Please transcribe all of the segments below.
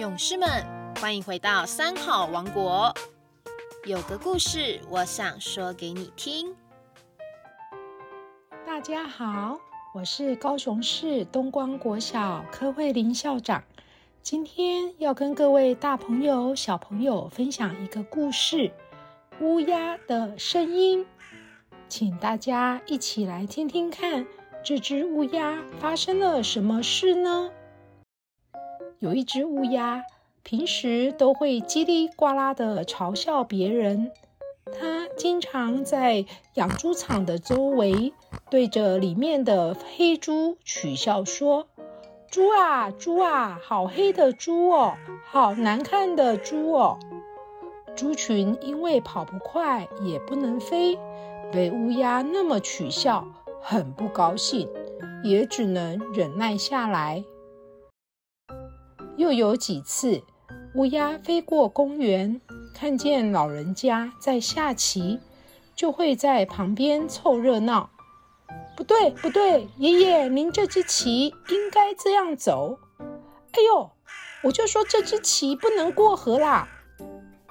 勇士们，欢迎回到三好王国。有个故事，我想说给你听。大家好，我是高雄市东光国小柯慧玲校长。今天要跟各位大朋友、小朋友分享一个故事——乌鸦的声音。请大家一起来听听看，这只乌鸦发生了什么事呢？有一只乌鸦，平时都会叽里呱啦的嘲笑别人。它经常在养猪场的周围，对着里面的黑猪取笑说：“猪啊，猪啊，好黑的猪哦，好难看的猪哦！”猪群因为跑不快，也不能飞，被乌鸦那么取笑，很不高兴，也只能忍耐下来。又有几次，乌鸦飞过公园，看见老人家在下棋，就会在旁边凑热闹。不对，不对，爷爷，您这只棋应该这样走。哎呦，我就说这只棋不能过河啦！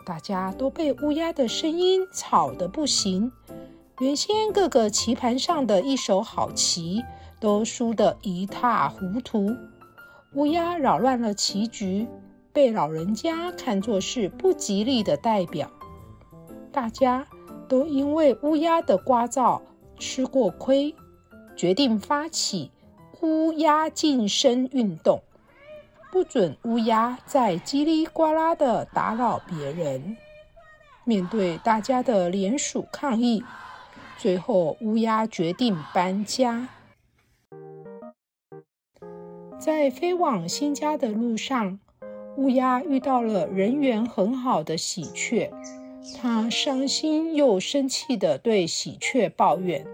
大家都被乌鸦的声音吵得不行。原先各个棋盘上的一手好棋，都输得一塌糊涂。乌鸦扰乱了棋局，被老人家看作是不吉利的代表。大家都因为乌鸦的聒噪吃过亏，决定发起乌鸦晋升运动，不准乌鸦再叽里呱啦的打扰别人。面对大家的联署抗议，最后乌鸦决定搬家。在飞往新家的路上，乌鸦遇到了人缘很好的喜鹊。它伤心又生气地对喜鹊抱怨：“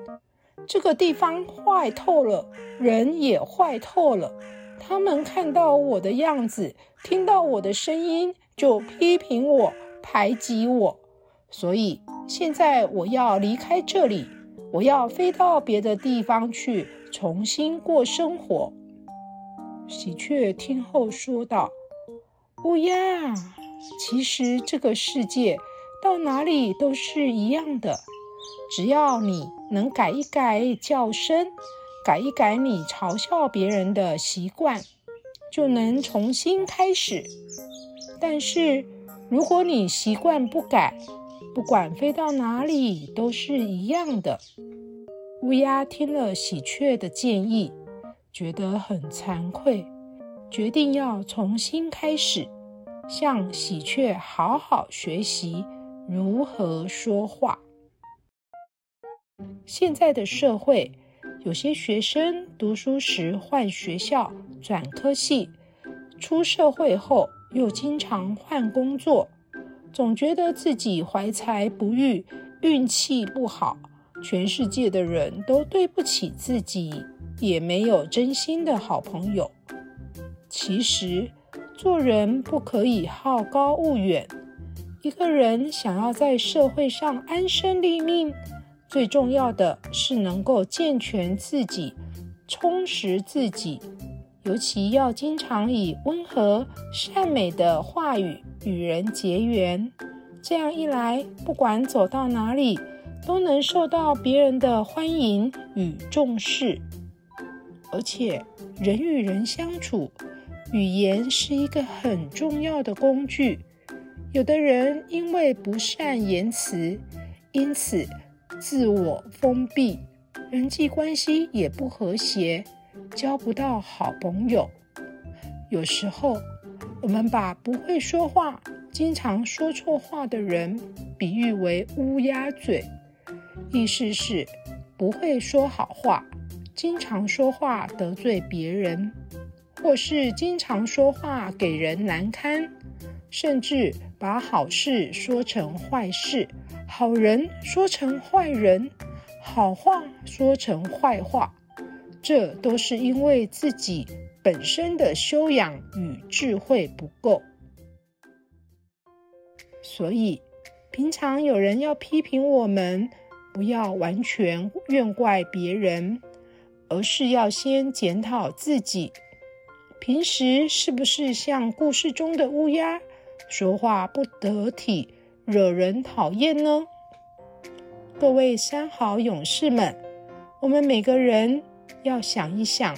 这个地方坏透了，人也坏透了。他们看到我的样子，听到我的声音，就批评我、排挤我。所以现在我要离开这里，我要飞到别的地方去，重新过生活。”喜鹊听后说道：“乌鸦，其实这个世界到哪里都是一样的，只要你能改一改叫声，改一改你嘲笑别人的习惯，就能重新开始。但是如果你习惯不改，不管飞到哪里都是一样的。”乌鸦听了喜鹊的建议。觉得很惭愧，决定要重新开始，向喜鹊好好学习如何说话。现在的社会，有些学生读书时换学校、转科系，出社会后又经常换工作，总觉得自己怀才不遇，运气不好，全世界的人都对不起自己。也没有真心的好朋友。其实，做人不可以好高骛远。一个人想要在社会上安身立命，最重要的是能够健全自己、充实自己。尤其要经常以温和、善美的话语与人结缘。这样一来，不管走到哪里，都能受到别人的欢迎与重视。而且，人与人相处，语言是一个很重要的工具。有的人因为不善言辞，因此自我封闭，人际关系也不和谐，交不到好朋友。有时候，我们把不会说话、经常说错话的人比喻为乌鸦嘴，意思是不会说好话。经常说话得罪别人，或是经常说话给人难堪，甚至把好事说成坏事，好人说成坏人，好话说成坏话，这都是因为自己本身的修养与智慧不够。所以，平常有人要批评我们，不要完全怨怪别人。而是要先检讨自己，平时是不是像故事中的乌鸦，说话不得体，惹人讨厌呢？各位三好勇士们，我们每个人要想一想，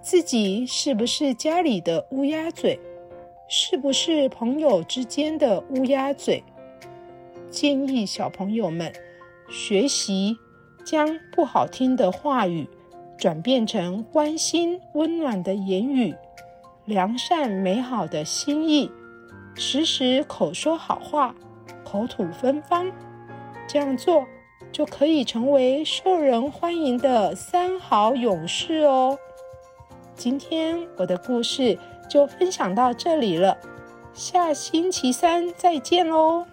自己是不是家里的乌鸦嘴，是不是朋友之间的乌鸦嘴？建议小朋友们学习将不好听的话语转变成关心、温暖的言语。良善美好的心意，时时口说好话，口吐芬芳，这样做就可以成为受人欢迎的三好勇士哦。今天我的故事就分享到这里了，下星期三再见喽。